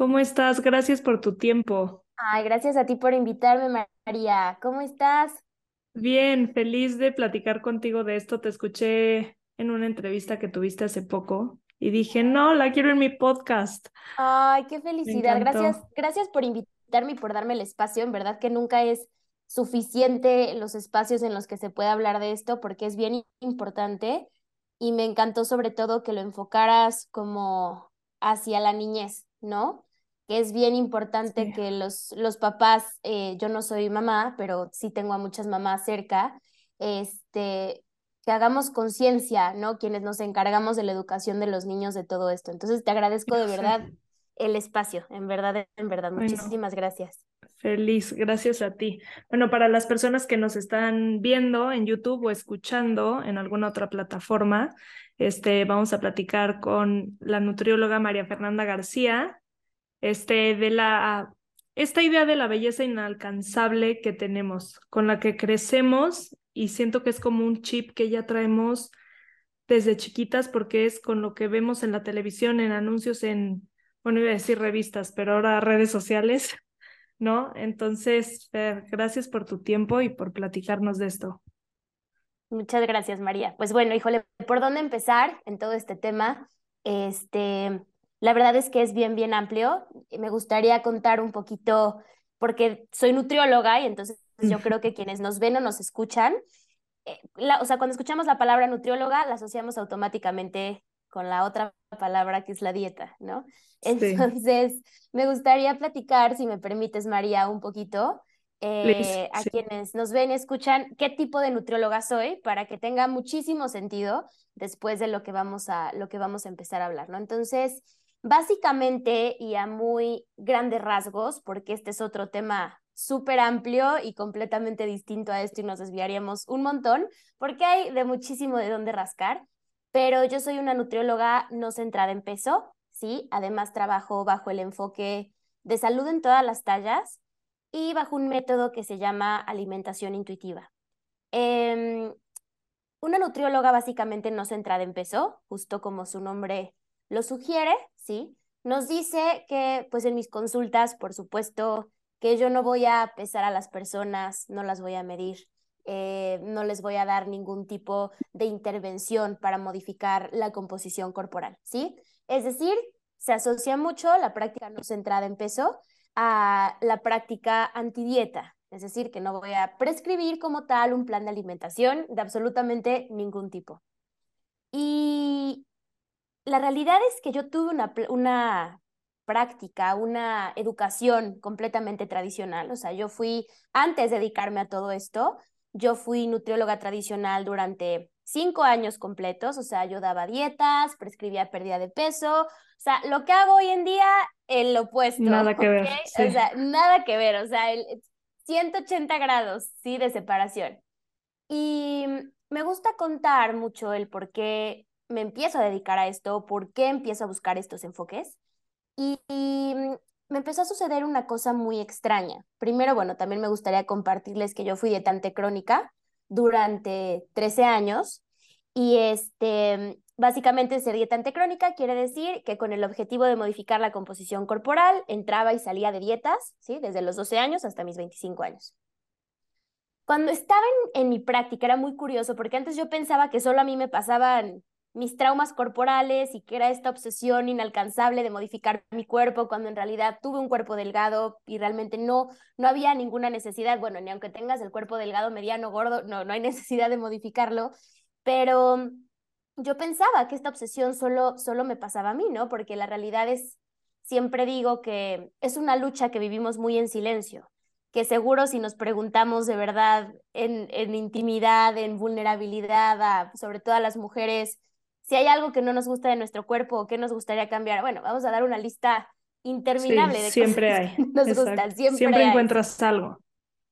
¿Cómo estás? Gracias por tu tiempo. Ay, gracias a ti por invitarme, María. ¿Cómo estás? Bien, feliz de platicar contigo de esto. Te escuché en una entrevista que tuviste hace poco y dije, no, la quiero en mi podcast. Ay, qué felicidad. Gracias, gracias por invitarme y por darme el espacio. En verdad que nunca es suficiente los espacios en los que se puede hablar de esto porque es bien importante y me encantó sobre todo que lo enfocaras como hacia la niñez, ¿no? Que es bien importante Sí, que los, los papás, eh, yo no soy mamá, pero sí tengo a muchas mamás cerca, este, que hagamos conciencia, ¿no? Quienes nos encargamos de la educación de los niños de todo esto. Entonces te agradezco de verdad el espacio, en verdad, en verdad, Bueno, muchísimas gracias. feliz, gracias a ti. Bueno, para las personas que nos están viendo en YouTube o escuchando en alguna otra plataforma, este, vamos a platicar con la nutrióloga María Fernanda García. Este, de la, esta idea de la belleza inalcanzable que tenemos, con la que crecemos y siento que es como un chip que ya traemos desde chiquitas porque es con lo que vemos en la televisión, en anuncios, en, bueno, iba a decir revistas, pero ahora redes sociales, ¿no? Entonces, gracias por tu tiempo y por platicarnos de esto. Muchas gracias, María. Pues bueno, híjole, ¿por dónde empezar en todo este tema? Este, la verdad es que es bien, bien amplio. Me gustaría contar un poquito, porque soy nutrióloga y entonces yo creo que quienes nos ven o nos escuchan, eh, la- o sea, cuando escuchamos la palabra nutrióloga, la asociamos automáticamente con la otra palabra que es la dieta, ¿no? Sí, Entonces, me gustaría platicar, si me permites, María, un poquito please, eh, a sí, quienes nos ven y escuchan qué tipo de nutrióloga soy para que tenga muchísimo sentido después de lo que vamos a, lo que vamos a empezar a hablar, ¿no? Entonces, básicamente y a muy grandes rasgos, porque este es otro tema súper amplio y completamente distinto a esto y nos desviaríamos un montón, porque hay de muchísimo de dónde rascar, pero yo soy una nutrióloga no centrada en peso, ¿sí? Además trabajo bajo el enfoque de salud en todas las tallas y bajo un método que se llama alimentación intuitiva. Em, una nutrióloga básicamente no centrada en peso, justo como su nombre lo sugiere, ¿sí? Nos dice que, pues en mis consultas, por supuesto, que yo no voy a pesar a las personas, no las voy a medir, eh, no les voy a dar ningún tipo de intervención para modificar la composición corporal, ¿sí? Es decir, se asocia mucho la práctica no centrada en peso a la práctica antidieta, es decir, que no voy a prescribir como tal un plan de alimentación de absolutamente ningún tipo. Y la realidad es que yo tuve una, una práctica, una educación completamente tradicional, o sea, yo fui, antes de dedicarme a todo esto, yo fui nutrióloga tradicional durante cinco años completos, o sea, yo daba dietas, prescribía pérdida de peso, o sea, lo que hago hoy en día, el opuesto, nada que ver, O sea, nada que ver, o sea, el 180 grados, ¿sí? De separación. Y me gusta contar mucho el por qué me empiezo a dedicar a esto, por qué empiezo a buscar estos enfoques. Y, y me empezó a suceder una cosa muy extraña. Primero, bueno, también me gustaría compartirles que yo fui dietante crónica durante 13 años y este, básicamente ser dietante crónica quiere decir que con el objetivo de modificar la composición corporal entraba y salía de dietas, ¿sí? Desde los 12 años hasta mis 25 años. Cuando estaba en, en mi práctica era muy curioso porque antes yo pensaba que solo a mí me pasaban mis traumas corporales y que era esta obsesión inalcanzable de modificar mi cuerpo cuando en realidad tuve un cuerpo delgado y realmente no, no había ninguna necesidad, bueno, ni aunque tengas el cuerpo delgado, mediano, gordo, no, no hay necesidad de modificarlo, pero yo pensaba que esta obsesión solo, solo me pasaba a mí, ¿no? Porque la realidad es, siempre digo que es una lucha que vivimos muy en silencio que seguro si nos preguntamos de verdad en, en intimidad, en vulnerabilidad, sobre todo a las mujeres, si hay algo que no nos gusta de nuestro cuerpo o que nos gustaría cambiar, bueno, vamos a dar una lista sí, interminable de cosas siempre que hay, nos gustan, siempre siempre hay, encuentras algo.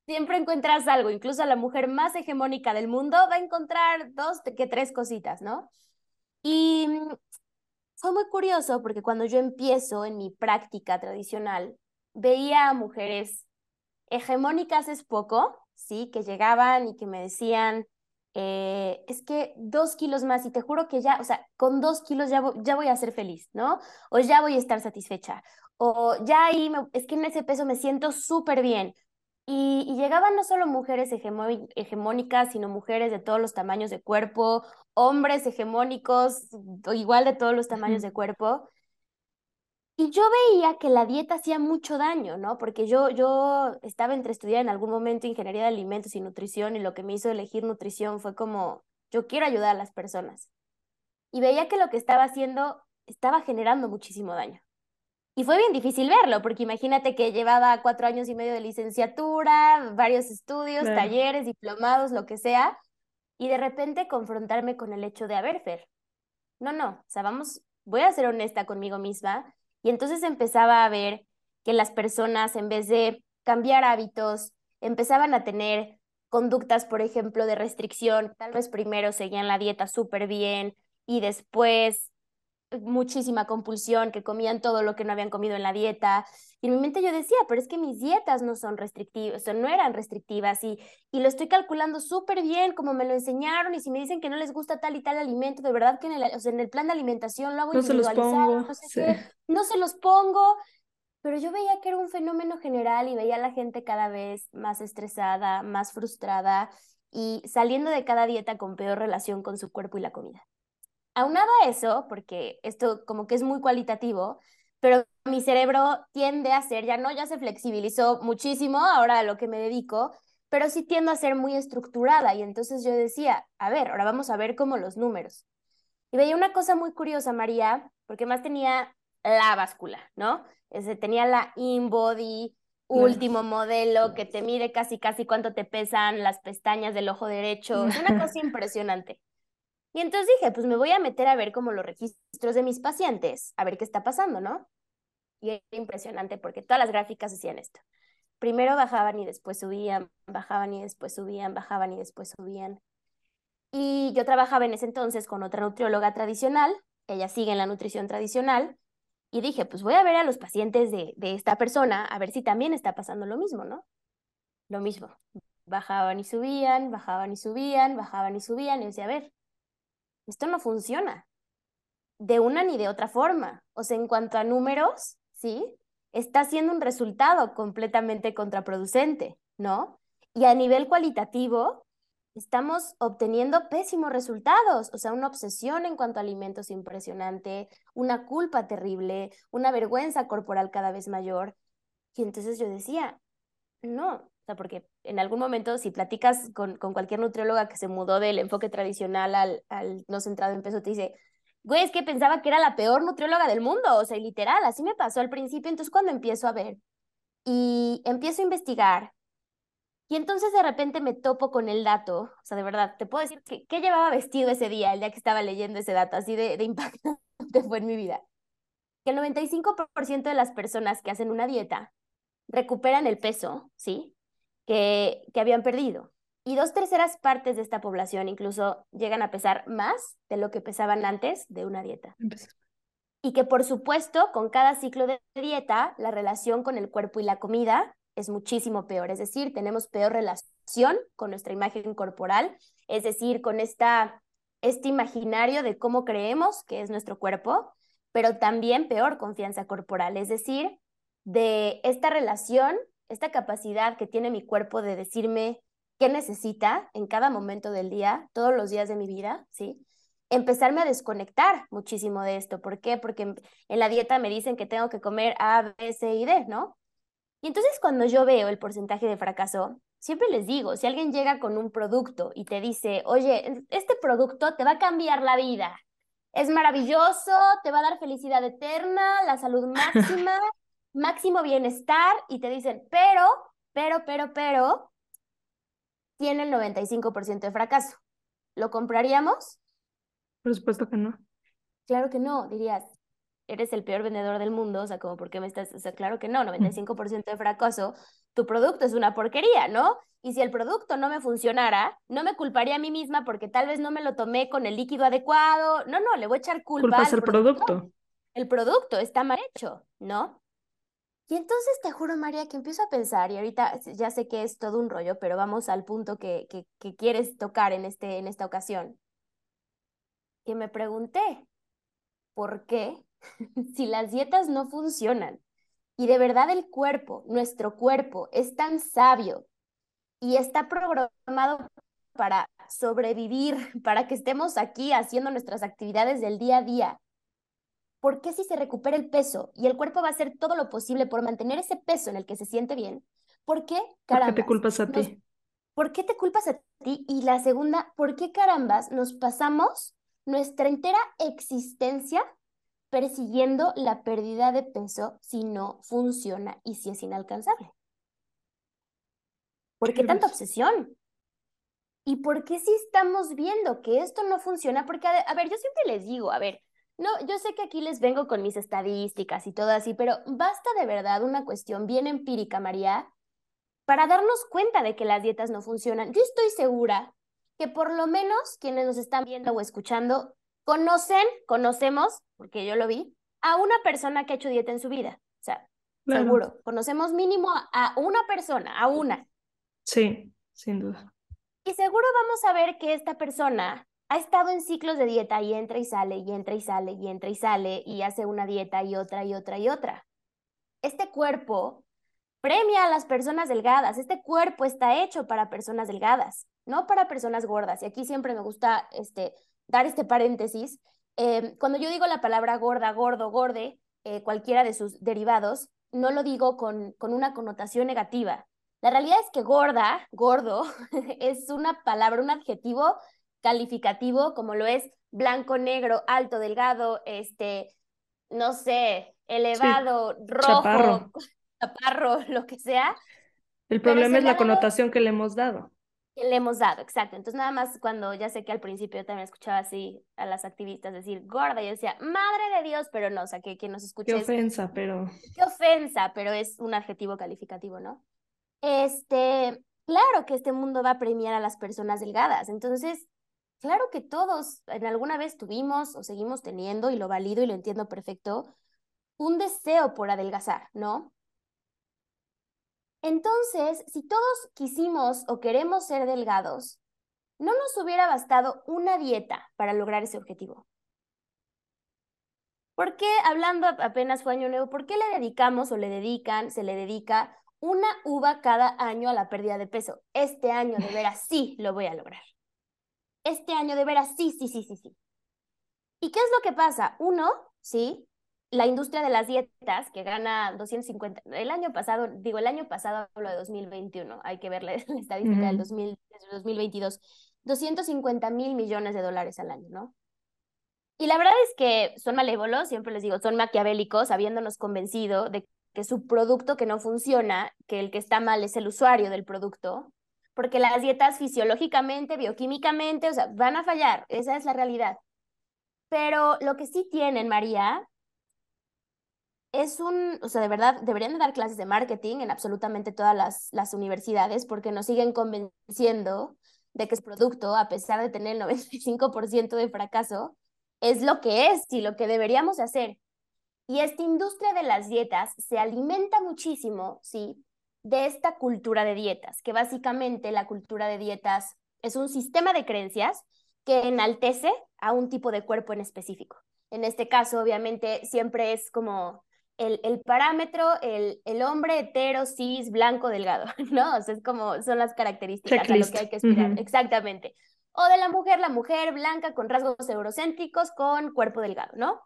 siempre encuentras algo, incluso la mujer más hegemónica del mundo va a encontrar dos que tres cositas, ¿no? Y mm, fue muy curioso porque cuando yo empiezo en mi práctica tradicional, veía a mujeres hegemónicas es poco, ¿sí? Que llegaban y que me decían, eh, es que dos kilos más y te juro que ya, o sea, con dos kilos ya, vo- ya voy a ser feliz, ¿no? O ya voy a estar satisfecha. o ya ahí, es que en ese peso me siento súper bien. Y, llegaban no solo mujeres hegemónicas, sino mujeres de todos los tamaños de cuerpo, hombres hegemónicos, igual de todos los tamaños de cuerpo. Y yo veía que la dieta hacía mucho daño, ¿no? Porque yo, yo estaba entre estudiar en algún momento ingeniería de alimentos y nutrición y lo que me hizo elegir nutrición fue como, yo quiero ayudar a las personas. Y veía que lo que estaba haciendo estaba generando muchísimo daño. Y fue bien difícil verlo, porque imagínate que llevaba cuatro años y medio de licenciatura, varios estudios, talleres, diplomados, lo que sea, y de repente confrontarme con el hecho de, ver, Fer, no, no, o sea, vamos, voy a ser honesta conmigo misma. Y entonces empezaba a ver que las personas, en vez de cambiar hábitos, empezaban a tener conductas, por ejemplo, de restricción. Tal vez primero seguían la dieta súper bien y después muchísima compulsión, que comían todo lo que no habían comido en la dieta. Y en mi mente yo decía, pero es que mis dietas no son restrictivas, o no eran restrictivas y, y lo estoy calculando súper bien como me lo enseñaron y si me dicen que no les gusta tal y tal alimento, de verdad que en el, o sea, en el plan de alimentación lo hago no se los pongo, no, no se los pongo. Pero yo veía que era un fenómeno general y veía a la gente cada vez más estresada, más frustrada y saliendo de cada dieta con peor relación con su cuerpo y la comida. Aunado a eso, porque esto como que es muy cualitativo, pero mi cerebro tiende a ser, ya no, ya se flexibilizó muchísimo ahora a lo que me dedico, pero sí tiendo a ser muy estructurada y entonces yo decía, a ver, ahora vamos a ver como los números. Y veía una cosa muy curiosa, María, porque más tenía la báscula, ¿no? Ese, tenía la InBody, último modelo que te mide casi casi cuánto te pesan las pestañas del ojo derecho, es una cosa impresionante. Y entonces dije, pues me voy a meter a ver como los registros de mis pacientes, a ver qué está pasando, ¿no? Y era impresionante porque todas las gráficas decían esto. Primero bajaban y después subían, bajaban y después subían, bajaban y después subían. Y yo trabajaba en ese entonces con otra nutrióloga tradicional, ella sigue en la nutrición tradicional, y dije, pues voy a ver a los pacientes de, de esta persona, a ver si también está pasando lo mismo, ¿no? Lo mismo. Bajaban y subían, bajaban y subían, bajaban y subían, y decía, a ver, esto no funciona de una ni de otra forma. O sea, en cuanto a números, ¿sí? Está siendo un resultado completamente contraproducente, ¿no? Y a nivel cualitativo, estamos obteniendo pésimos resultados, o sea, una obsesión en cuanto a alimentos impresionante, una culpa terrible, una vergüenza corporal cada vez mayor. Y entonces yo decía, no, sea, porque en algún momento, si platicas con, con cualquier nutrióloga que se mudó del enfoque tradicional al, al no centrado en peso, te dice, güey, es que pensaba que era la peor nutrióloga del mundo, o sea, literal, así me pasó al principio, entonces cuando empiezo a ver y empiezo a investigar, y entonces de repente me topo con el dato, o sea, de verdad, te puedo decir que, qué llevaba vestido ese día, el día que estaba leyendo ese dato, así de, de impactante fue en mi vida. Que el 95% de las personas que hacen una dieta recuperan el peso, ¿sí? Que, habían perdido. Y dos terceras partes de esta población incluso llegan a pesar más de lo que pesaban antes de una dieta. Y que por supuesto, con cada ciclo de dieta, la relación con el cuerpo y la comida es muchísimo peor. Es decir, tenemos peor relación con nuestra imagen corporal, es decir, con esta, este imaginario de cómo creemos que es nuestro cuerpo, pero también peor confianza corporal, es decir, de esta relación esta capacidad que tiene mi cuerpo de decirme qué necesita en cada momento del día, todos los días de mi vida, ¿sí? Empezarme a desconectar muchísimo de esto. ¿Por qué? Porque en la dieta me dicen que tengo que comer A, B, C y D, ¿no? Y entonces cuando yo veo el porcentaje de fracaso, siempre les digo, si alguien llega con un producto y te dice, oye, este producto te va a cambiar la vida, es maravilloso, te va a dar felicidad eterna, la salud máxima, máximo bienestar y te dicen, pero, pero, pero, pero, tiene el 95% de fracaso. ¿Lo compraríamos? Por supuesto que no. Claro que no, dirías, eres el peor vendedor del mundo, o sea, como, ¿por qué me estás? O sea, claro que no, 95% de fracaso, tu producto es una porquería, ¿no? Y si el producto no me funcionara, no me culparía a mí misma porque tal vez no me lo tomé con el líquido adecuado. No, no, le voy a echar culpa. al producto. El producto está mal hecho, ¿no? Y entonces te juro, María, que empiezo a pensar, y ahorita ya sé que es todo un rollo, pero vamos al punto que, que, quieres tocar en, este, en esta ocasión. Que me pregunté, ¿por qué? si las dietas no funcionan, y de verdad el cuerpo, nuestro cuerpo, es tan sabio y está programado para sobrevivir, para que estemos aquí haciendo nuestras actividades del día a día. ¿Por qué si se recupera el peso y el cuerpo va a hacer todo lo posible por mantener ese peso en el que se siente bien? ¿Por qué? ¿Por qué te culpas a ti? ¿Por qué te culpas a ti? Y la segunda, ¿por qué carambas nos pasamos nuestra entera existencia persiguiendo la pérdida de peso si no funciona y si es inalcanzable? ¿Por qué tanta obsesión? ¿Y por qué si estamos viendo que esto no funciona? Porque, a ver, yo siempre les digo, a ver, no, yo sé que aquí les vengo con mis estadísticas y todo así, pero basta de verdad una cuestión bien empírica, María, para darnos cuenta de que las dietas no funcionan. Yo estoy segura que por lo menos quienes nos están viendo o escuchando conocen, conocemos, porque yo lo vi, a una persona que ha hecho dieta en su vida. O sea, seguro, conocemos mínimo a una persona, a una. Sí, sin duda. Y seguro vamos a ver que esta persona ha estado en ciclos de dieta y entra y sale y entra y sale y entra y sale y hace una dieta y otra y otra y otra. Este cuerpo premia a las personas delgadas. Este cuerpo está hecho para personas delgadas, no para personas gordas. Y aquí siempre me gusta este, dar este paréntesis. Em, cuando yo digo la palabra gorda, gordo, gorde, eh, cualquiera de sus derivados, no lo digo con, con una connotación negativa. La realidad es que gorda, gordo, es una palabra, un adjetivo calificativo como lo es blanco, negro, alto, delgado, este, no sé, elevado, rojo, chaparro. lo que sea. El problema es la connotación que le hemos dado. Que le hemos dado, exacto. Entonces nada más cuando ya sé que al principio yo también escuchaba así a las activistas decir gorda, yo decía, madre de Dios, pero no, o sea, que, que nos escuche. Qué ofensa, pero... Qué ofensa, pero es un adjetivo calificativo, ¿no? Este, claro que este mundo va a premiar a las personas delgadas. Entonces, claro que todos en alguna vez tuvimos o seguimos teniendo, y lo valido y lo entiendo perfecto, un deseo por adelgazar, ¿no? Entonces, si todos quisimos o queremos ser delgados, no nos hubiera bastado una dieta para lograr ese objetivo. ¿Por qué, hablando apenas fue año nuevo, por qué le dedicamos o le dedican, se le dedica una uva cada año a la pérdida de peso. Este año de veras sí lo voy a lograr. Este año de veras sí, sí, sí, sí, sí. ¿Y qué es lo que pasa? Uno, sí, la industria de las dietas que gana 250, el año pasado, digo, el año pasado hablo de 2021, hay que ver la, estadística del 2022, 250 mil millones de dólares al año, ¿no? Y la verdad es que son malévolos, siempre les digo, son maquiavélicos, habiéndonos convencido de que su producto que no funciona, que el que está mal es el usuario del producto, porque las dietas fisiológicamente, bioquímicamente, o sea, van a fallar, esa es la realidad. Pero lo que sí tienen, María, es un, o sea, de verdad, deberían de dar clases de marketing en absolutamente todas las, las universidades porque nos siguen convenciendo de que su producto, a pesar de tener el 95% de fracaso, es lo que es y lo que deberíamos hacer. Y esta industria de las dietas se alimenta muchísimo, ¿sí? De esta cultura de dietas, que básicamente la cultura de dietas es un sistema de creencias que enaltece a un tipo de cuerpo en específico. En este caso, obviamente, siempre es como el, el parámetro, el, el, hombre hetero, cis, blanco, delgado, ¿no? O sea, es como son las características a lo que hay que aspirar. Exactamente. O de la mujer, la mujer blanca con rasgos eurocéntricos con cuerpo delgado, ¿no?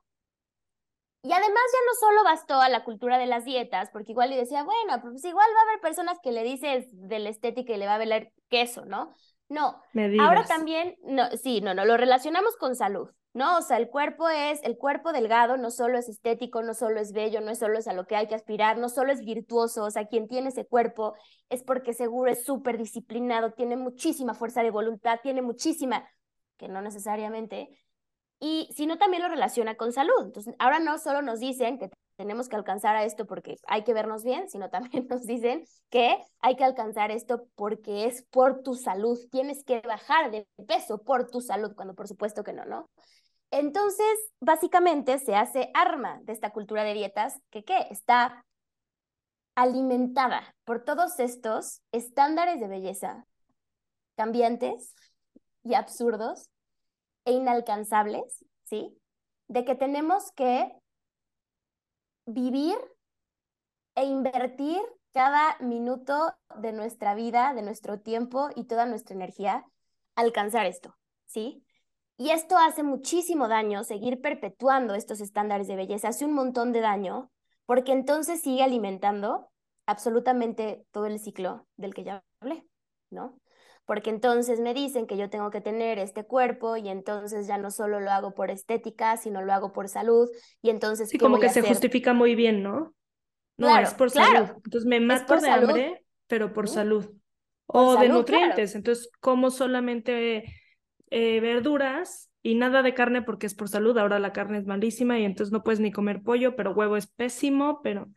Y además ya no solo bastó a la cultura de las dietas, porque igual y decía, bueno, pues igual va a haber personas que le dices de la estética y le va a ver queso, ¿no? No, ahora también, no, sí, no, no, lo relacionamos con salud, ¿no? O sea, el cuerpo es, el cuerpo delgado no solo es estético, no solo es bello, no es solo es a lo que hay que aspirar, no solo es virtuoso, o sea, quien tiene ese cuerpo es porque seguro es súper disciplinado, tiene muchísima fuerza de voluntad, tiene muchísima, que no necesariamente, y sino también lo relaciona con salud. Entonces, ahora no solo nos dicen que tenemos que alcanzar a esto porque hay que vernos bien, sino también nos dicen que hay que alcanzar esto porque es por tu salud, tienes que bajar de peso por tu salud, cuando por supuesto que no, ¿no? Entonces, básicamente se hace arma de esta cultura de dietas que, ¿qué? Está alimentada por todos estos estándares de belleza cambiantes y absurdos e inalcanzables, ¿sí? De que tenemos que vivir e invertir cada minuto de nuestra vida, de nuestro tiempo y toda nuestra energía alcanzar esto, ¿sí? Y esto hace muchísimo daño, seguir perpetuando estos estándares de belleza hace un montón de daño, porque entonces sigue alimentando absolutamente todo el ciclo del que ya hablé, ¿no? Porque entonces me dicen que yo tengo que tener este cuerpo y entonces ya no solo lo hago por estética, sino lo hago por salud y entonces... Sí, como que se justifica muy bien, ¿no? No, es por salud. Entonces me mato de hambre, pero por salud. o de nutrientes. Entonces como solamente eh, verduras y nada de carne porque es por salud. Ahora la carne es malísima y entonces no puedes ni comer pollo, pero huevo es pésimo, pero...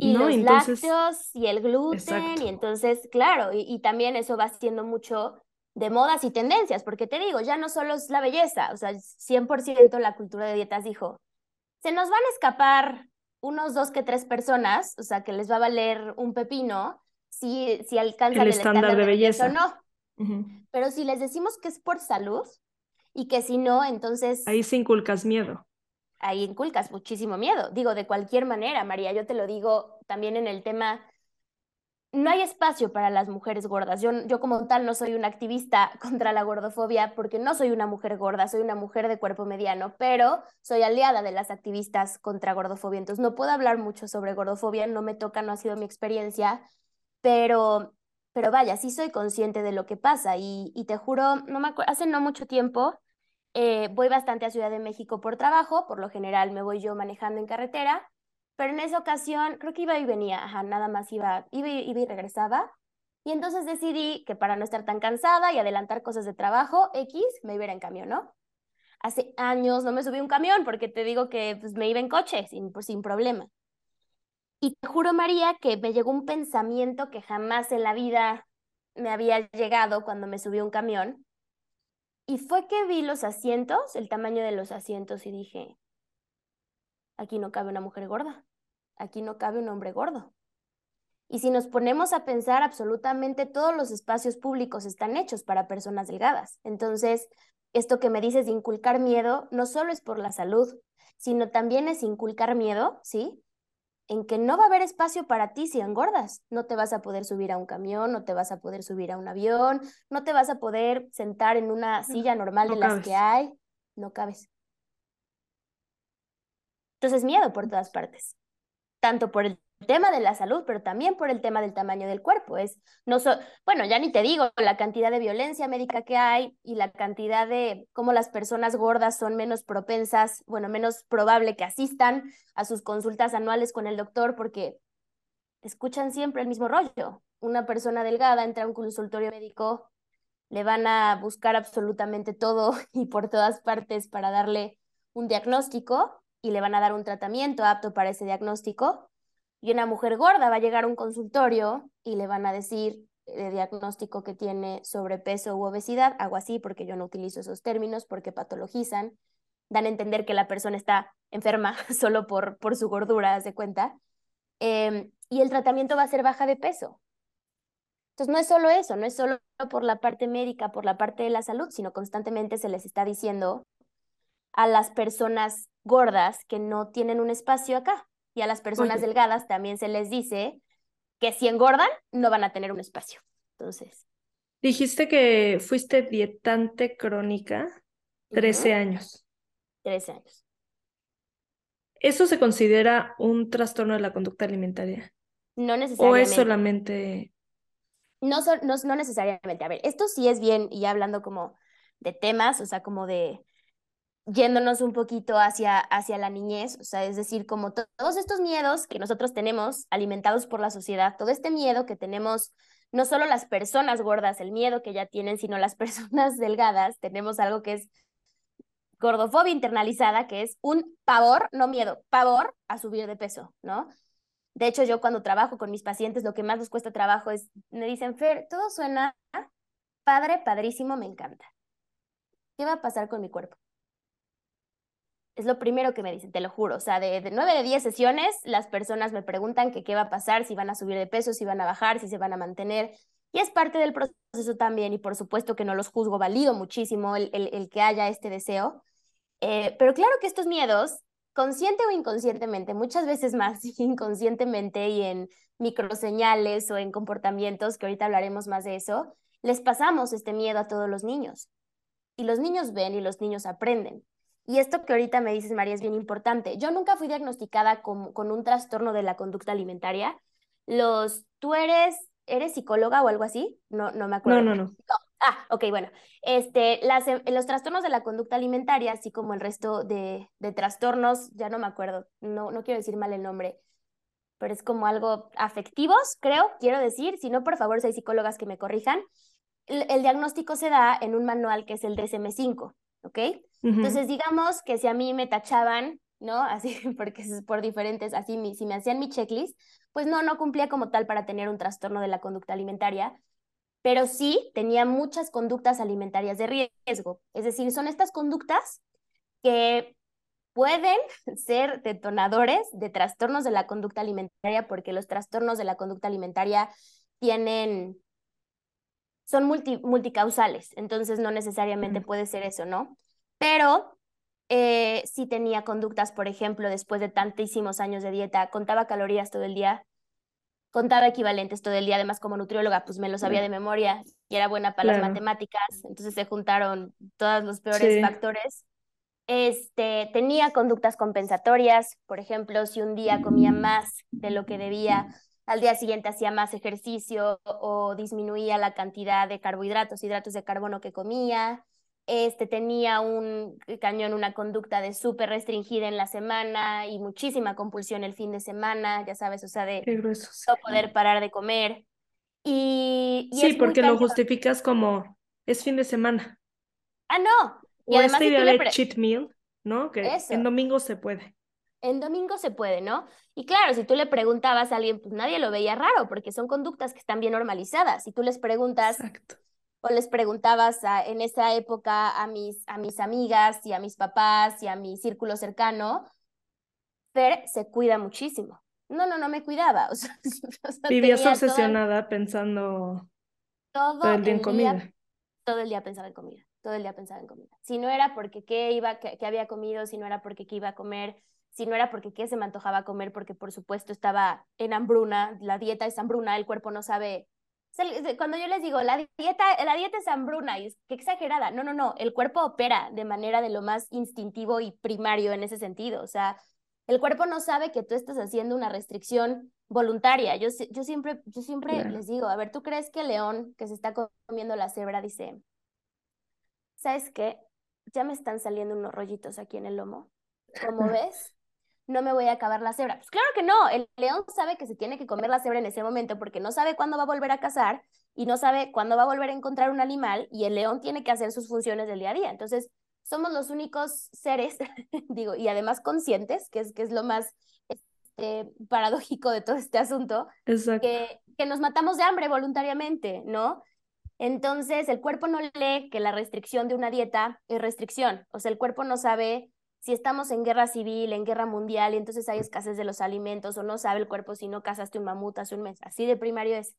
Y los lácteos y el gluten, y entonces, claro, y, y también eso va siendo mucho de modas y tendencias, porque te digo, ya no solo es la belleza, o sea, 100% la cultura de dietas dijo, se nos van a escapar unos dos que tres personas, o sea, que les va a valer un pepino si, si alcanzan el, estándar, de, belleza. o no. Pero si les decimos que es por salud y que si no, entonces... Ahí se inculcas miedo. Ahí inculcas muchísimo miedo. Digo, de cualquier manera, María, yo te lo digo también en el tema no hay espacio para las mujeres gordas. Yo, yo como tal no soy una activista contra la gordofobia porque no soy una mujer gorda, soy una mujer de cuerpo mediano, pero soy aliada de las activistas contra gordofobia. Entonces no puedo hablar mucho sobre gordofobia, no me toca, no ha sido mi experiencia, pero, pero vaya, sí soy consciente de lo que pasa y, y te juro, no me hace no mucho tiempo eh, voy bastante a Ciudad de México por trabajo, por lo general me voy yo manejando en carretera pero en esa ocasión creo que iba y venía, ajá, nada más iba, iba, iba y regresaba. Y entonces decidí que para no estar tan cansada y adelantar cosas de trabajo, X, me iba en camión, ¿no? Hace años no me subí un camión porque te digo que pues, me iba en coche sin, pues, sin problema. Y te juro, María, que me llegó un pensamiento que jamás en la vida me había llegado cuando me subí un camión. Y fue que vi los asientos, el tamaño de los asientos, y dije, aquí no cabe una mujer gorda aquí no cabe un hombre gordo. Y si nos ponemos a pensar, absolutamente todos los espacios públicos están hechos para personas delgadas. Entonces, esto que me dices de inculcar miedo, no solo es por la salud, sino también es inculcar miedo, ¿sí? En que no va a haber espacio para ti si engordas. No te vas a poder subir a un camión, no te vas a poder subir a un avión, no te vas a poder sentar en una silla normal de las que hay. No cabes. Entonces, miedo por todas partes tanto por el tema de la salud, pero también por el tema del tamaño del cuerpo. Es, no bueno, ya ni te digo la cantidad de violencia médica que hay y la cantidad de cómo las personas gordas son menos propensas, bueno, menos probable que asistan a sus consultas anuales con el doctor porque escuchan siempre el mismo rollo. Una persona delgada entra a un consultorio médico, le van a buscar absolutamente todo y por todas partes para darle un diagnóstico y le van a dar un tratamiento apto para ese diagnóstico. Y una mujer gorda va a llegar a un consultorio y le van a decir el diagnóstico que tiene sobrepeso u obesidad, hago así porque yo no utilizo esos términos porque patologizan, dan a entender que la persona está enferma solo por, por su gordura, de cuenta, em, y el tratamiento va a ser baja de peso. Entonces no es solo eso, no es solo por la parte médica, por la parte de la salud, sino constantemente se les está diciendo a las personas gordas que no tienen un espacio acá. Y a las personas delgadas también se les dice que si engordan, no van a tener un espacio. Entonces. Dijiste que fuiste dietante crónica 13 años. 13 años. ¿Eso se considera un trastorno de la conducta alimentaria? No necesariamente. ¿O es solamente...? No, no, no necesariamente. A ver, esto sí es bien, y hablando como de temas, o sea, como de yéndonos un poquito hacia, hacia la niñez, o sea, es decir, como todos estos miedos que nosotros tenemos alimentados por la sociedad, todo este miedo que tenemos, no solo las personas gordas, el miedo que ya tienen, sino las personas delgadas, tenemos algo que es gordofobia internalizada, que es un pavor, no miedo, pavor a subir de peso, ¿no? De hecho, yo cuando trabajo con mis pacientes, lo que más les cuesta trabajo es, me dicen, Fer, todo suena padre, padrísimo, me encanta. ¿Qué va a pasar con mi cuerpo? Es lo primero que me dicen, te lo juro. O sea, de, nueve de diez sesiones, las personas me preguntan que qué va a pasar, si van a subir de peso, si van a bajar, si se van a mantener. Y es parte del proceso también, y por supuesto que no los juzgo, valido muchísimo el, el, que haya este deseo. Eh, pero claro que estos miedos, consciente o inconscientemente, muchas veces más inconscientemente y en microseñales o en comportamientos, que ahorita hablaremos más de eso, les pasamos este miedo a todos los niños. Y los niños ven y los niños aprenden. Y esto que ahorita me dices, María, es bien importante. Yo nunca fui diagnosticada con, con un trastorno de la conducta alimentaria. Los, ¿Tú eres, eres psicóloga o algo así? No, no me acuerdo. No, no, no. Ah, ok, bueno. Este, las, los trastornos de la conducta alimentaria, así como el resto de, de trastornos, ya no me acuerdo, no, no quiero decir mal el nombre, pero es como algo afectivos, creo, quiero decir. Si no, por favor, si hay psicólogas que me corrijan. El, diagnóstico se da en un manual que es el DSM-5, ¿ok? Entonces, digamos que si a mí me tachaban, ¿no? Así, porque es por diferentes, así, si me hacían mi checklist, pues no, no cumplía como tal para tener un trastorno de la conducta alimentaria, pero sí tenía muchas conductas alimentarias de riesgo. Es decir, son estas conductas que pueden ser detonadores de trastornos de la conducta alimentaria porque los trastornos de la conducta alimentaria tienen son multicausales, entonces no necesariamente puede ser eso, ¿no? Pero eh, sí tenía conductas, por ejemplo, después de tantísimos años de dieta, contaba calorías todo el día, contaba equivalentes todo el día, además como nutrióloga, pues me lo sabía de memoria y era buena para las matemáticas, entonces se juntaron todos los peores factores. Este, tenía conductas compensatorias, por ejemplo, si un día comía más de lo que debía, al día siguiente hacía más ejercicio o disminuía la cantidad de carbohidratos, hidratos de carbono que comía. Este tenía un cañón, una conducta de súper restringida en la semana y muchísima compulsión el fin de semana, ya sabes, o sea, de no poder parar de comer. Y, sí, porque lo justificas como es fin de semana. Ah, no. Y o además, este de cheat meal, ¿no? Que en domingo se puede en domingo se puede, ¿no? Y claro, si tú le preguntabas a alguien, pues nadie lo veía raro, porque son conductas que están bien normalizadas. Si tú les preguntas o les preguntabas en esa época a mis, a mis amigas y a mis papás y a mi círculo cercano, Fer se cuida muchísimo. No, no, no me cuidaba. O Vivías obsesionada pensando todo, el día en comida. todo el día pensaba en comida, todo el día pensaba en comida. Si no era porque qué iba, qué, qué había comido, si no era porque qué iba a comer, si no era porque qué se me antojaba comer, porque por supuesto estaba en hambruna, la dieta es hambruna, el cuerpo no sabe. Cuando yo les digo, la dieta, la dieta es hambruna, y es que exagerada. No, no, no, el cuerpo opera de manera de lo más instintivo y primario en ese sentido. O sea, el cuerpo no sabe que tú estás haciendo una restricción voluntaria. Yo, yo siempre, yo siempre les digo, a ver, ¿tú crees que el león que se está comiendo la cebra dice, ¿sabes qué? Ya me están saliendo unos rollitos aquí en el lomo. ¿Cómo ves? No me voy a acabar la cebra. Pues claro que no, el león sabe que se tiene que comer la cebra en ese momento porque no sabe cuándo va a volver a cazar y no sabe cuándo va a volver a encontrar un animal y el león tiene que hacer sus funciones del día a día. Entonces, somos los únicos seres, digo, y además conscientes, que es, que es lo más este, paradójico de todo este asunto, que, que nos matamos de hambre voluntariamente, ¿no? Entonces, el cuerpo no lee que la restricción de una dieta es restricción, o sea, el cuerpo no sabe si estamos en guerra civil, en guerra mundial, y entonces hay escasez de los alimentos, o no sabe el cuerpo si no cazaste un mamut hace un mes, así de primario es.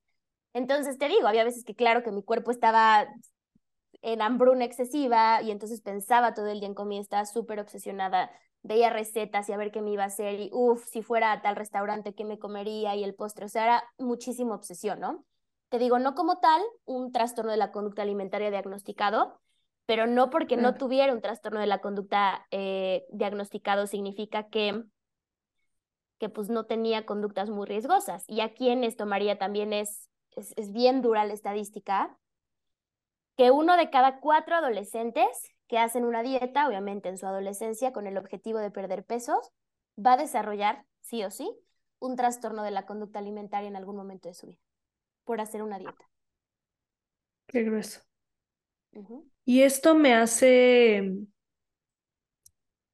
Entonces te digo, había veces que claro que mi cuerpo estaba en hambruna excesiva y entonces pensaba todo el día en comida, estaba súper obsesionada, veía recetas y a ver qué me iba a hacer y uff, si fuera a tal restaurante, qué me comería y el postre, o sea, era muchísima obsesión, ¿no? Te digo, no como tal un trastorno de la conducta alimentaria diagnosticado, pero no porque no tuviera un trastorno de la conducta eh, diagnosticado significa que, que pues no tenía conductas muy riesgosas. Y aquí en esto, María, también es, es, es bien dura la estadística, que uno de cada cuatro adolescentes que hacen una dieta, obviamente en su adolescencia, con el objetivo de perder pesos, va a desarrollar, sí o sí, un trastorno de la conducta alimentaria en algún momento de su vida, por hacer una dieta. Qué grueso. Y esto me hace,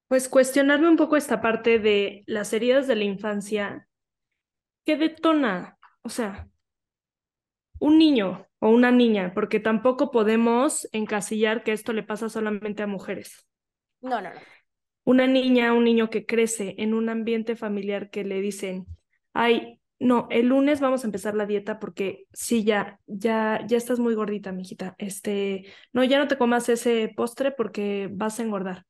pues, cuestionarme un poco esta parte de las heridas de la infancia. ¿Qué detona? O sea, un niño o una niña, porque tampoco podemos encasillar que esto le pasa solamente a mujeres. No, no, no. Una niña, un niño que crece en un ambiente familiar que le dicen, ay, no, el lunes vamos a empezar la dieta porque sí, ya, ya, ya estás muy gordita, mijita. Este, no, ya no te comas ese postre porque vas a engordar.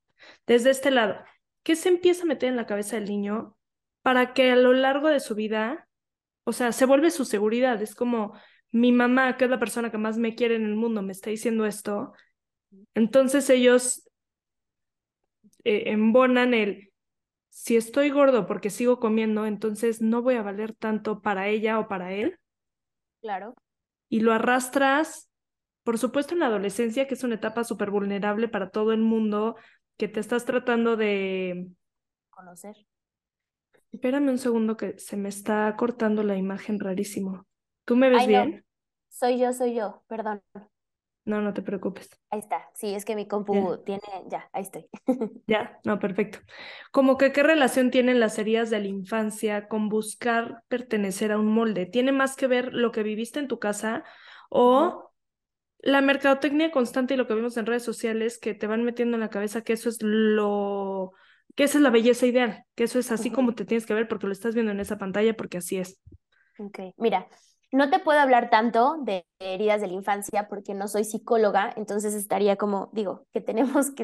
Desde este lado, ¿qué se empieza a meter en la cabeza del niño para que a lo largo de su vida, o sea, se vuelve su seguridad? Es como mi mamá, que es la persona que más me quiere en el mundo, me está diciendo esto. Entonces ellos eh, embonan el, si estoy gordo porque sigo comiendo, entonces no voy a valer tanto para ella o para él. Claro. Y lo arrastras, por supuesto, en la adolescencia, que es una etapa súper vulnerable para todo el mundo, que te estás tratando de conocer. Espérame un segundo que se me está cortando la imagen rarísimo. ¿Tú me ves bien? Soy yo, soy yo, perdón. No, no te preocupes. Ahí está. Sí, es que mi compu tiene, ya, ahí estoy. ya, no, perfecto. Como que qué relación tienen las heridas de la infancia con buscar pertenecer a un molde. ¿Tiene más que ver lo que viviste en tu casa o la mercadotecnia constante y lo que vemos en redes sociales que te van metiendo en la cabeza que eso es lo, que esa es la belleza ideal, que eso es así como te tienes que ver porque lo estás viendo en esa pantalla porque así es. Ok, mira, no te puedo hablar tanto de heridas de la infancia porque no soy psicóloga, entonces estaría como, digo, que tenemos que,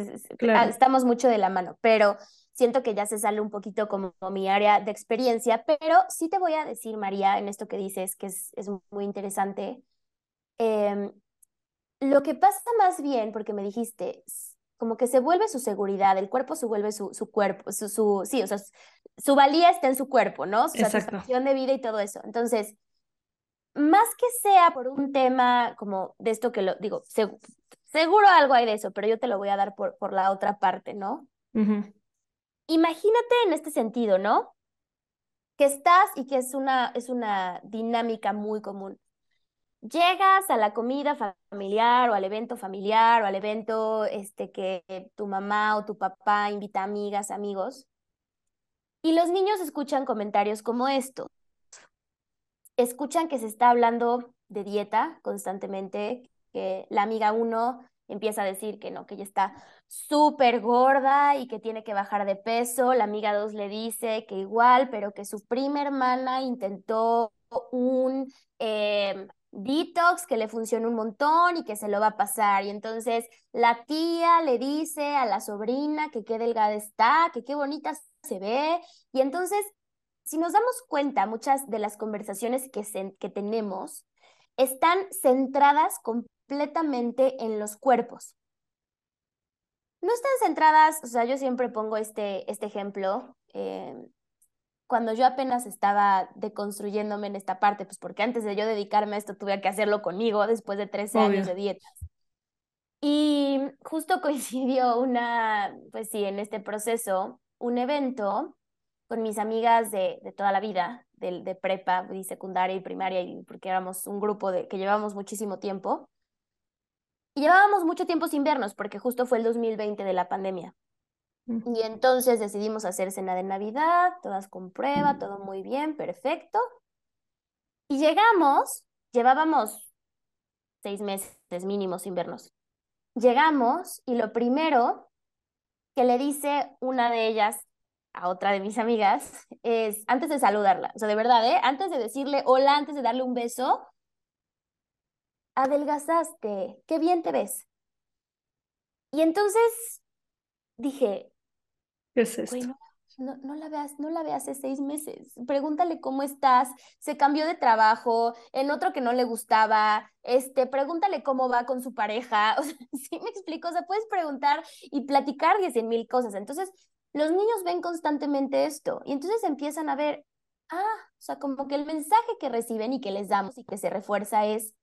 estamos mucho de la mano, pero siento que ya se sale un poquito como mi área de experiencia, pero sí te voy a decir, María, en esto que dices, que es, es muy interesante, em, lo que pasa más bien, porque me dijiste, como que se vuelve su seguridad, el cuerpo se vuelve su, su cuerpo, su, su, sí, o sea, su valía está en su cuerpo, ¿no? Su satisfacción de vida y todo eso. Entonces, más que sea por un tema como de esto que lo digo, seguro algo hay de eso, pero yo te lo voy a dar por, por la otra parte, ¿no? Imagínate en este sentido, ¿no? Que estás y que es una, es una dinámica muy común. Llegas a la comida familiar o al evento familiar o al evento este, que tu mamá o tu papá invita amigas, amigos, y los niños escuchan comentarios como estos escuchan que se está hablando de dieta constantemente, que la amiga uno empieza a decir que no, que ella está súper gorda y que tiene que bajar de peso. La amiga dos le dice que igual, pero que su prima hermana intentó un eh, detox que le funciona un montón y que se lo va a pasar. Y entonces la tía le dice a la sobrina que qué delgada está, que qué bonita se ve. Y entonces si nos damos cuenta, muchas de las conversaciones que, que tenemos están centradas completamente en los cuerpos. No están centradas, o sea, yo siempre pongo este, este ejemplo. Eh, cuando yo apenas estaba deconstruyéndome en esta parte, pues porque antes de yo dedicarme a esto tuve que hacerlo conmigo después de 13 años de dietas. Y justo coincidió una, pues sí, en este proceso, un evento con mis amigas de, de toda la vida, de, de, prepa y secundaria y primaria, y porque éramos un grupo de, que llevábamos muchísimo tiempo. Y llevábamos mucho tiempo sin vernos, porque justo fue el 2020 de la pandemia. Mm. Y entonces decidimos hacer cena de Navidad, todas con prueba, todo muy bien, perfecto. Y llegamos, llevábamos seis meses mínimo sin vernos. Llegamos y lo primero que le dice una de ellas a otra de mis amigas es antes de saludarla, o sea, de verdad, ¿eh? Antes de decirle hola, antes de darle un beso, adelgazaste, qué bien te ves. Y entonces dije, ¿qué es esto? no, no, la veas, no la veas hace seis meses. Pregúntale cómo estás. Se cambió de trabajo, en otro que no le gustaba. Este, pregúntale cómo va con su pareja. O sea, sí me explico. O sea, puedes preguntar y platicar diez mil cosas. Entonces, los niños ven constantemente esto y entonces empiezan a ver, ah, o sea, como que el mensaje que reciben y que les damos y que se refuerza es,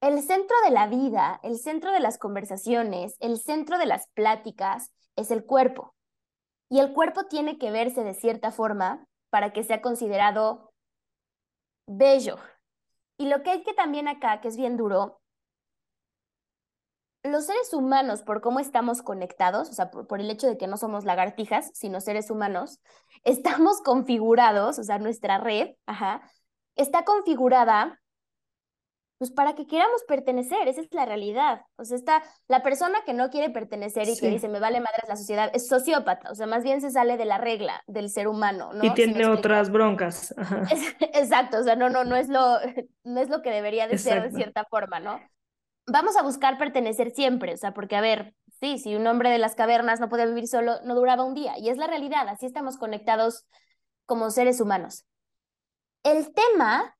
el centro de la vida, el centro de las conversaciones, el centro de las pláticas es el cuerpo. Y el cuerpo tiene que verse de cierta forma para que sea considerado bello. Y lo que hay que también acá, que es bien duro, los seres humanos, por cómo estamos conectados, o sea, por, el hecho de que no somos lagartijas, sino seres humanos, estamos configurados, o sea, nuestra red, ajá, está configurada pues para que queramos pertenecer, esa es la realidad. O sea, está la persona que no quiere pertenecer y que dice, me vale madres la sociedad, es sociópata, o sea, más bien se sale de la regla del ser humano, ¿no? Y tiene otras broncas. exacto, o sea, no, no, no es lo, no es lo que debería de ser de cierta forma, ¿no? Vamos a buscar pertenecer siempre, o sea, porque a ver, Sí, si un hombre de las cavernas no podía vivir solo, no duraba un día. Y es la realidad, así estamos conectados como seres humanos. El tema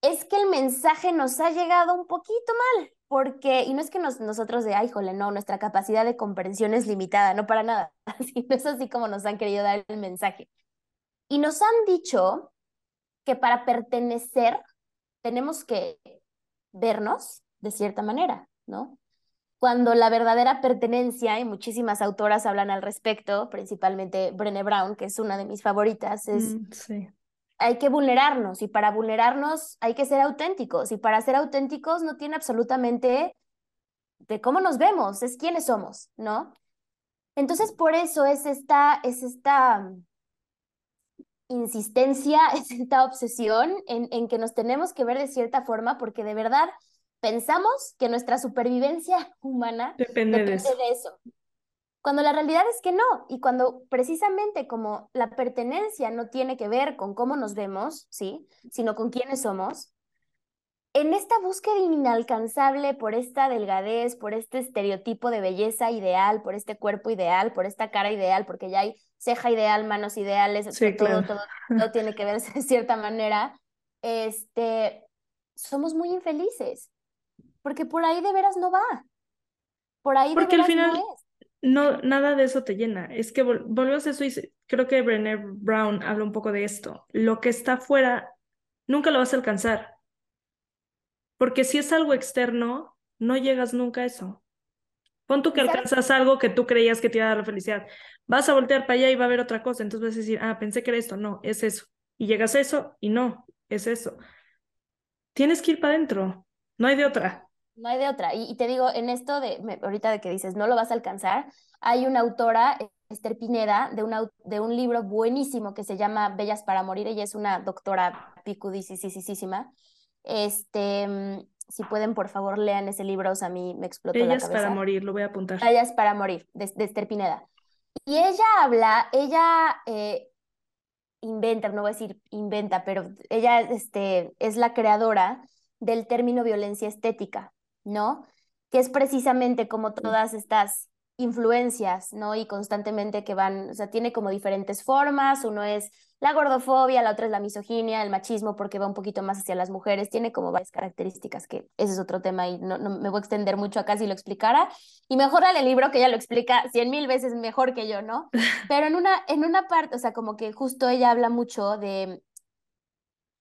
es que el mensaje nos ha llegado un poquito mal, porque, y no es que nosotros de, ay, jole, no, nuestra capacidad de comprensión es limitada, no para nada, no es así como nos han querido dar el mensaje. Y nos han dicho que para pertenecer tenemos que vernos de cierta manera, ¿no? Cuando la verdadera pertenencia, y muchísimas autoras hablan al respecto, principalmente Brené Brown, que es una de mis favoritas, es mm, sí hay que vulnerarnos y para vulnerarnos hay que ser auténticos y para ser auténticos no tiene absolutamente de cómo nos vemos, es quiénes somos, ¿no? Entonces por eso es esta, es esta insistencia, es esta obsesión en, en que nos tenemos que ver de cierta forma porque de verdad pensamos que nuestra supervivencia humana depende, de eso. cuando la realidad es que no, y cuando precisamente como la pertenencia no tiene que ver con cómo nos vemos, ¿sí? Sino con quiénes somos, en esta búsqueda inalcanzable por esta delgadez, por este estereotipo de belleza ideal, por este cuerpo ideal, por esta cara ideal, porque ya hay ceja ideal, manos ideales, todo, todo, todo tiene que verse de cierta manera, este, somos muy infelices, porque por ahí de veras no va. Por ahí de veras no es no, nada de eso te llena. Es que volvemos a eso y creo que Brené Brown habla un poco de esto. Lo que está afuera nunca lo vas a alcanzar. Porque si es algo externo, no llegas nunca a eso. Pon tú que alcanzas algo que tú creías que te iba a dar la felicidad. Vas a voltear para allá y va a haber otra cosa. Entonces vas a decir, ah, pensé que era esto. No, es eso. Y llegas a eso y no, es eso. Tienes que ir para adentro. No hay de otra. No hay de otra. Y, te digo, en esto de, ahorita de que dices, no lo vas a alcanzar, hay una autora, Esther Pineda, de, una, de un libro buenísimo que se llama Bellas para Morir. Ella es una doctora picudicísima. Este, mm, si pueden, por favor, lean ese libro. O sea, a mí me explotó la cabeza. Bellas para Morir, lo voy a apuntar. Bellas para Morir, de, Esther Pineda. Y ella habla, ella eh, inventa, no voy a decir inventa, pero ella este, es la creadora del término violencia estética. ¿No? Que es precisamente como todas estas influencias, ¿no? Y constantemente que van, o sea, tiene como diferentes formas, uno es la gordofobia, la otra es la misoginia, el machismo, porque va un poquito más hacia las mujeres, tiene como varias características, que ese es otro tema y no, me voy a extender mucho acá si lo explicara, y mejor el libro que ella lo explica cien mil veces mejor que yo, ¿no? Pero en una, en una parte, o sea, como que justo ella habla mucho de,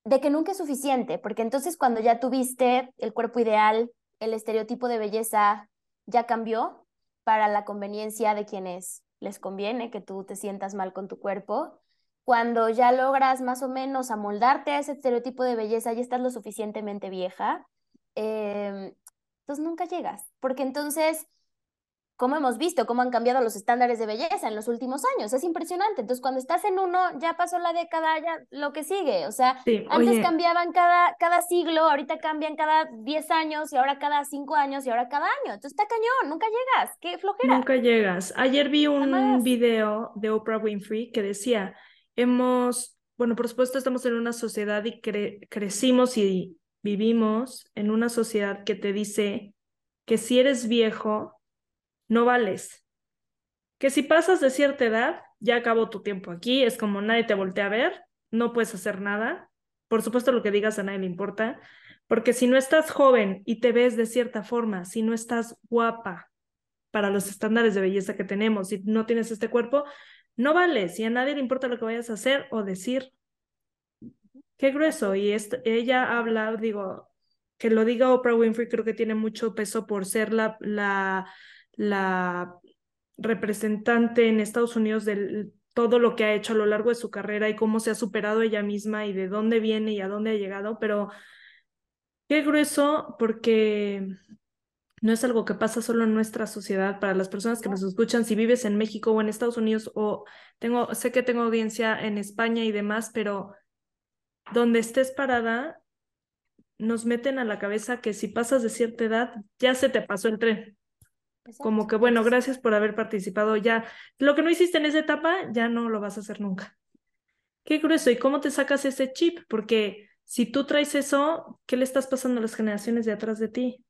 de que nunca es suficiente, porque entonces cuando ya tuviste el cuerpo ideal, el estereotipo de belleza ya cambió para la conveniencia de quienes les conviene que tú te sientas mal con tu cuerpo. Cuando ya logras más o menos amoldarte a ese estereotipo de belleza, ya estás lo suficientemente vieja, eh, entonces nunca llegas, porque entonces cómo hemos visto cómo han cambiado los estándares de belleza en los últimos años. Es impresionante. Entonces, cuando estás en uno, ya pasó la década, ya lo que sigue. O sea, antes cambiaban cada, cada siglo, ahorita cambian cada 10 años y ahora cada 5 años y ahora cada año. Entonces, está cañón, nunca llegas. Qué flojera. Nunca llegas. Ayer vi un video de Oprah Winfrey que decía, hemos, bueno, por supuesto estamos en una sociedad y crecimos y vivimos en una sociedad que te dice que si eres viejo, no vales. Que si pasas de cierta edad, ya acabó tu tiempo aquí, es como nadie te voltea a ver, no puedes hacer nada. Por supuesto, lo que digas a nadie le importa, porque si no estás joven y te ves de cierta forma, si no estás guapa para los estándares de belleza que tenemos, si no tienes este cuerpo, no vales y a nadie le importa lo que vayas a hacer o decir. Qué grueso. Y ella habla, digo, que lo diga Oprah Winfrey, creo que tiene mucho peso por ser la la representante en Estados Unidos de todo lo que ha hecho a lo largo de su carrera y cómo se ha superado ella misma y de dónde viene y a dónde ha llegado, pero qué grueso porque no es algo que pasa solo en nuestra sociedad. Para las personas que nos escuchan, si vives en México o en Estados Unidos o tengo, sé que tengo audiencia en España y demás, pero donde estés parada, nos meten a la cabeza que si pasas de cierta edad, ya se te pasó el tren. Como que, bueno, gracias por haber participado ya. Lo que no hiciste en esa etapa, ya no lo vas a hacer nunca. Qué grueso. ¿Y cómo te sacas ese chip? Porque si tú traes eso, ¿qué le estás pasando a las generaciones de atrás de ti?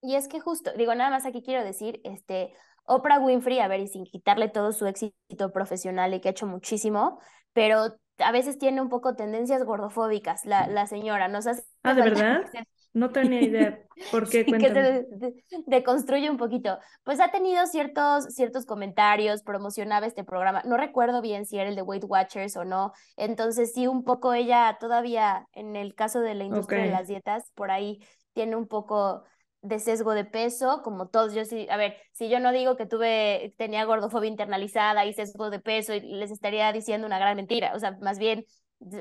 Y es que justo, digo, nada más aquí quiero decir, este, Oprah Winfrey, a ver, y sin quitarle todo su éxito profesional y que ha hecho muchísimo, pero a veces tiene un poco tendencias gordofóbicas, la, la señora. Nos hace ah, ¿de verdad? No tenía idea. ¿Por qué? que se deconstruye un poquito. Pues ha tenido ciertos, ciertos comentarios, promocionaba este programa. No recuerdo bien si era el de Weight Watchers o no. Entonces, sí, un poco ella todavía, en el caso de la industria de las dietas, por ahí tiene un poco de sesgo de peso, como todos, yo sí, a ver, si yo no digo que tuve, tenía gordofobia internalizada y sesgo de peso, les estaría diciendo una gran mentira, o sea, más bien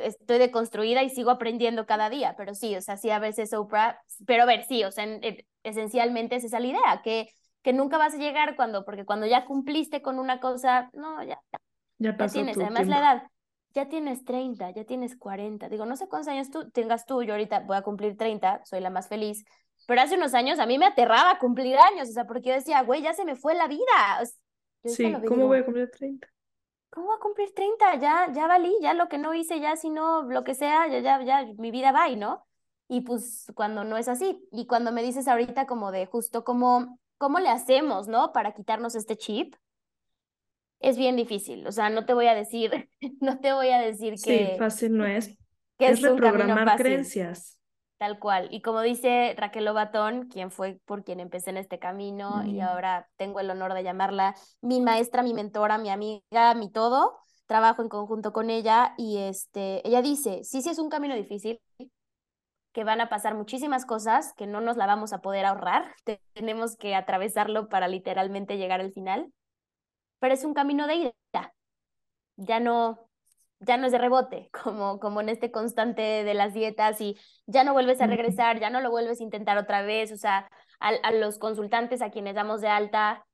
estoy deconstruida y sigo aprendiendo cada día, pero sí, o sea, sí a veces Oprah, pero a ver, sí, o sea, esencialmente es esa la idea, que, que nunca vas a llegar cuando, porque cuando ya cumpliste con una cosa, no, ya, ya, ya tienes, además la edad, ya tienes 30, ya tienes 40, digo, no sé cuántos años tú tengas tú, yo ahorita voy a cumplir 30, soy la más feliz, pero hace unos años a mí me aterraba cumplir años, o sea, porque yo decía, güey, ya se me fue la vida. sí, ¿cómo voy a cumplir 30? ¿Cómo voy a cumplir 30? Ya, ya valí, ya lo que no hice, ya si no, lo que sea, ya, ya, ya, mi vida va y ¿no? Y pues cuando no es así, y cuando me dices ahorita como de justo cómo, cómo le hacemos, ¿no? Para quitarnos este chip, es bien difícil, o sea, no te voy a decir, no te voy a decir que... Sí, fácil no es. Que es, reprogramar creencias. Tal cual. Y como dice Raquel Lobatón, quien fue por quien empecé en este camino y ahora tengo el honor de llamarla mi maestra, mi mentora, mi amiga, mi todo, trabajo en conjunto con ella y este, ella dice, sí, sí es un camino difícil, que van a pasar muchísimas cosas, que no nos la vamos a poder ahorrar, tenemos que atravesarlo para literalmente llegar al final, pero es un camino de ida. Ya no, ya no es de rebote, como, como en este constante de las dietas y ya no vuelves a regresar, ya no lo vuelves a intentar otra vez, o sea, a, a los consultantes a quienes damos de alta,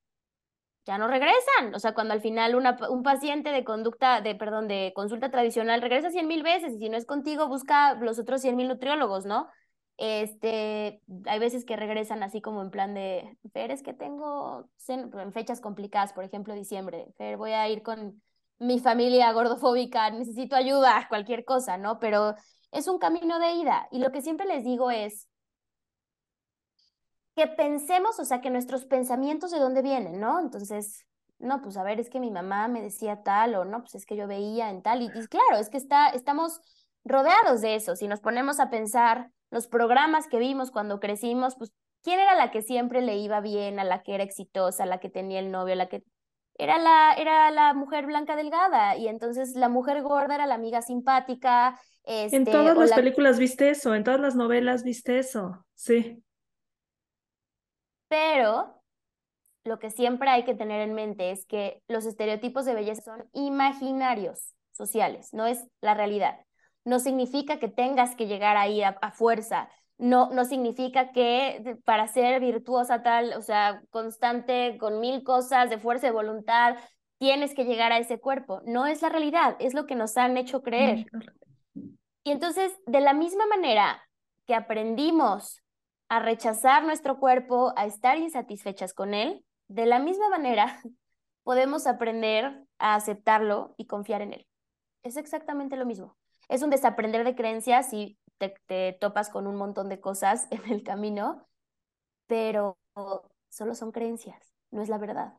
ya no regresan, o sea, cuando al final una, un paciente de conducta, de, perdón, de consulta tradicional regresa cien mil veces y si no es contigo, busca los otros cien mil nutriólogos, ¿no? Este, hay veces que regresan así como en plan de, Fer, es que tengo en fechas complicadas, por ejemplo, diciembre, Fer, voy a ir con mi familia gordofóbica, necesito ayuda, cualquier cosa, ¿no? Pero es un camino de ida. Y lo que siempre les digo es que pensemos, o sea, que nuestros pensamientos de dónde vienen, ¿no? Entonces, no, pues a ver, es que mi mamá me decía tal, o no, pues es que yo veía en tal. Y, claro, es que está, estamos rodeados de eso. Si nos ponemos a pensar los programas que vimos cuando crecimos, pues, ¿quién era la que siempre le iba bien, a la que era exitosa, a la que tenía el novio, a la que era la, era la mujer blanca delgada y entonces la mujer gorda era la amiga simpática. Este, en todas las películas viste eso, en todas las novelas viste eso, sí. Pero lo que siempre hay que tener en mente es que los estereotipos de belleza son imaginarios sociales, no es la realidad. No significa que tengas que llegar ahí a fuerza no, no significa que para ser virtuosa tal, o sea, constante, con mil cosas de fuerza de voluntad, tienes que llegar a ese cuerpo. No es la realidad, es lo que nos han hecho creer. Y entonces, de la misma manera que aprendimos a rechazar nuestro cuerpo, a estar insatisfechas con él, de la misma manera podemos aprender a aceptarlo y confiar en él. Es exactamente lo mismo. Es un desaprender de creencias y te, topas con un montón de cosas en el camino, pero solo son creencias, no es la verdad.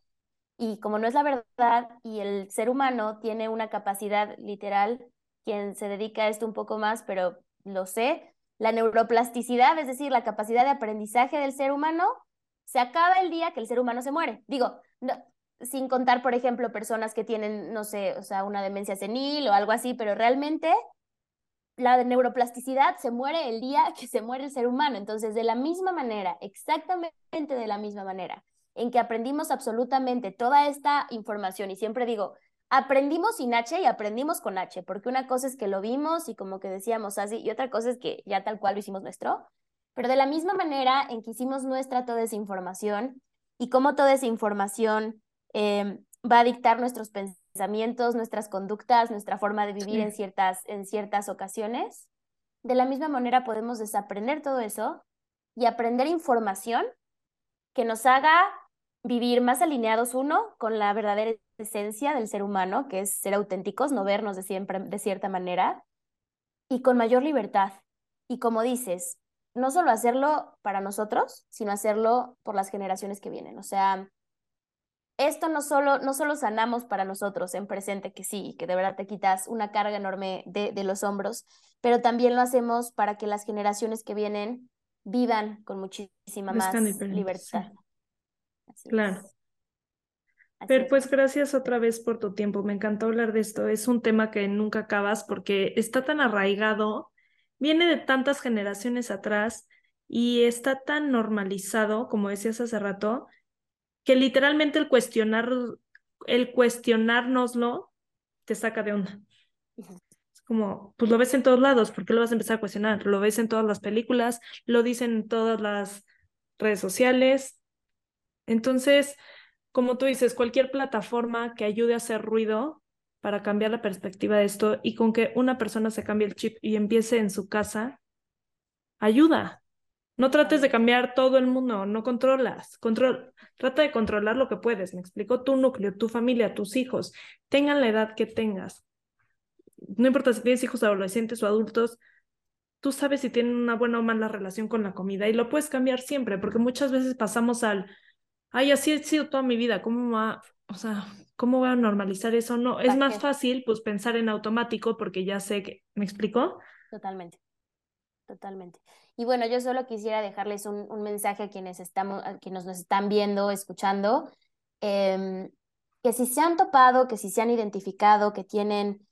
Y como no es la verdad y el ser humano tiene una capacidad literal, quien se dedica a esto un poco más, pero lo sé, la neuroplasticidad, es decir, la capacidad de aprendizaje del ser humano, se acaba el día que el ser humano se muere. Digo, sin contar, por ejemplo, personas que tienen, no sé, o sea, una demencia senil o algo así, pero realmente la neuroplasticidad se muere el día que se muere el ser humano. Entonces, de la misma manera, exactamente de la misma manera, en que aprendimos absolutamente toda esta información, y siempre digo, aprendimos sin H y aprendimos con H, porque una cosa es que lo vimos y como que decíamos así, y otra cosa es que ya tal cual lo hicimos nuestro, pero de la misma manera en que hicimos nuestra toda esa información y cómo toda esa información eh, va a dictar nuestros pensamientos pensamientos, nuestras conductas, nuestra forma de vivir en, ciertas, en ciertas ocasiones. De la misma manera podemos desaprender todo eso y aprender información que nos haga vivir más alineados, uno, con la verdadera esencia del ser humano, que es ser auténticos, no vernos de, siempre, de cierta manera, y con mayor libertad. Y como dices, no solo hacerlo para nosotros, sino hacerlo por las generaciones que vienen. O sea, esto no solo, no solo sanamos para nosotros en presente, que sí, que de verdad te quitas una carga enorme de, de los hombros, pero también lo hacemos para que las generaciones que vienen vivan con muchísima más libertad. Claro. Pero pues gracias otra vez por tu tiempo. Me encantó hablar de esto. Es un tema que nunca acabas porque está tan arraigado, viene de tantas generaciones atrás y está tan normalizado, como decías hace rato, que literalmente el cuestionar, el cuestionárnoslo te saca de onda. Es como, pues lo ves en todos lados, ¿por qué lo vas a empezar a cuestionar? Lo ves en todas las películas, lo dicen en todas las redes sociales. Entonces, como tú dices, cualquier plataforma que ayude a hacer ruido para cambiar la perspectiva de esto y con que una persona se cambie el chip y empiece en su casa, ayuda. No trates de cambiar todo el mundo, no controlas. Control, trata de controlar lo que puedes. Me explico tu núcleo, tu familia, tus hijos, tengan la edad que tengas. No importa si tienes hijos adolescentes o adultos, tú sabes si tienen una buena o mala relación con la comida y lo puedes cambiar siempre, porque muchas veces pasamos al ay, así he sido toda mi vida, ¿cómo va? O sea, ¿cómo voy a normalizar eso? No, es más fácil pues pensar en automático porque ya sé que, ¿me explicó? Totalmente, totalmente. Y bueno, yo solo quisiera dejarles un, un mensaje a quienes, estamos, a quienes nos están viendo, escuchando, em, que si se han topado, que si se han identificado, que tienen,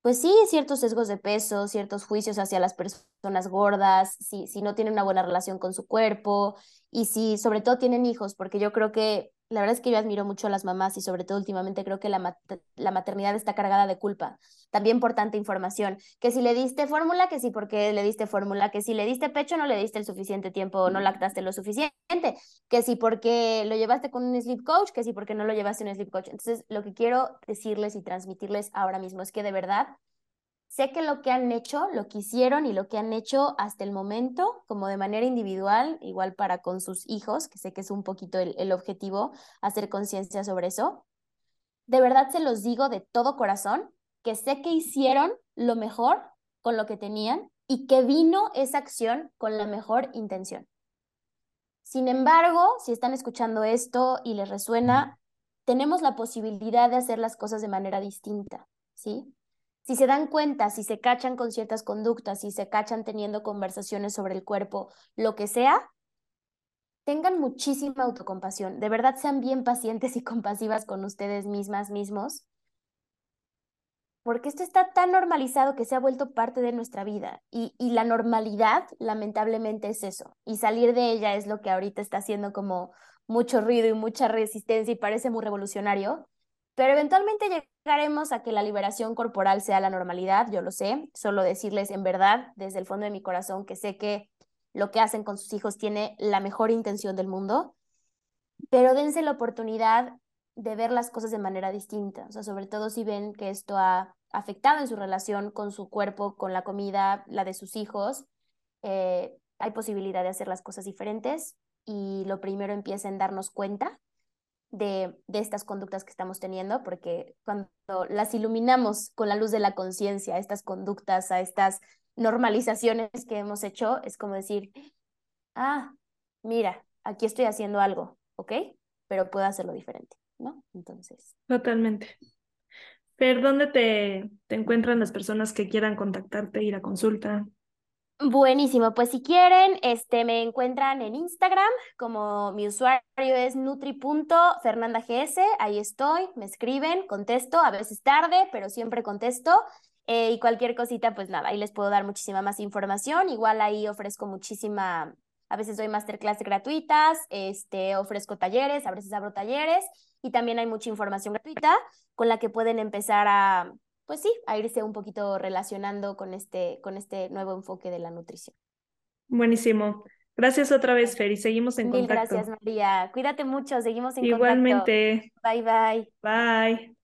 pues sí, ciertos sesgos de peso, ciertos juicios hacia las personas gordas, si, si no tienen una buena relación con su cuerpo, y si sobre todo tienen hijos, porque yo creo que la verdad es que yo admiro mucho a las mamás y sobre todo últimamente creo que la, la maternidad está cargada de culpa, también por tanta información, que si le diste fórmula, que si porque le diste fórmula, que si le diste pecho no le diste el suficiente tiempo, no lactaste lo suficiente, que si porque lo llevaste con un sleep coach, que si porque no lo llevaste un sleep coach. Entonces, lo que quiero decirles y transmitirles ahora mismo es que de verdad Sé que lo que han hecho, lo que hicieron y lo que han hecho hasta el momento, como de manera individual, igual para con sus hijos, que sé que es un poquito el, el objetivo, hacer conciencia sobre eso. De verdad se los digo de todo corazón, que sé que hicieron lo mejor con lo que tenían y que vino esa acción con la mejor intención. Sin embargo, si están escuchando esto y les resuena, tenemos la posibilidad de hacer las cosas de manera distinta, ¿sí? Si se dan cuenta, si se cachan con ciertas conductas, si se cachan teniendo conversaciones sobre el cuerpo, lo que sea, tengan muchísima autocompasión. De verdad sean bien pacientes y compasivas con ustedes mismas, mismos, porque esto está tan normalizado que se ha vuelto parte de nuestra vida. Y, y la normalidad, lamentablemente, es eso. Y salir de ella es lo que ahorita está haciendo como mucho ruido y mucha resistencia y parece muy revolucionario. Pero eventualmente llegaremos a que la liberación corporal sea la normalidad, yo lo sé, solo decirles en verdad, desde el fondo de mi corazón, que sé que lo que hacen con sus hijos tiene la mejor intención del mundo, pero dense la oportunidad de ver las cosas de manera distinta, o sea, sobre todo si ven que esto ha afectado en su relación con su cuerpo, con la comida, la de sus hijos, eh, hay posibilidad de hacer las cosas diferentes y lo primero empieza en darnos cuenta de, estas conductas que estamos teniendo, porque cuando las iluminamos con la luz de la conciencia, estas conductas, a estas normalizaciones que hemos hecho, es como decir, ah, mira, aquí estoy haciendo algo, ¿ok? Pero puedo hacerlo diferente, ¿no? Entonces. Totalmente. Pero ¿dónde te, te encuentran las personas que quieran contactarte, ir a consulta? Buenísimo, pues si quieren, este, me encuentran en Instagram como mi usuario es nutri.fernandags, ahí estoy, me escriben, contesto, a veces tarde, pero siempre contesto. Eh, y cualquier cosita, pues nada, ahí les puedo dar muchísima más información. Igual ahí ofrezco muchísima, a veces doy masterclass gratuitas, este, ofrezco talleres, a veces abro talleres y también hay mucha información gratuita con la que pueden empezar a pues sí, a irse un poquito relacionando con este, con este nuevo enfoque de la nutrición. Buenísimo. Gracias otra vez, Fer, y seguimos en Mil contacto. gracias, María. Cuídate mucho, seguimos en Igualmente. contacto. Igualmente. Bye, bye. Bye.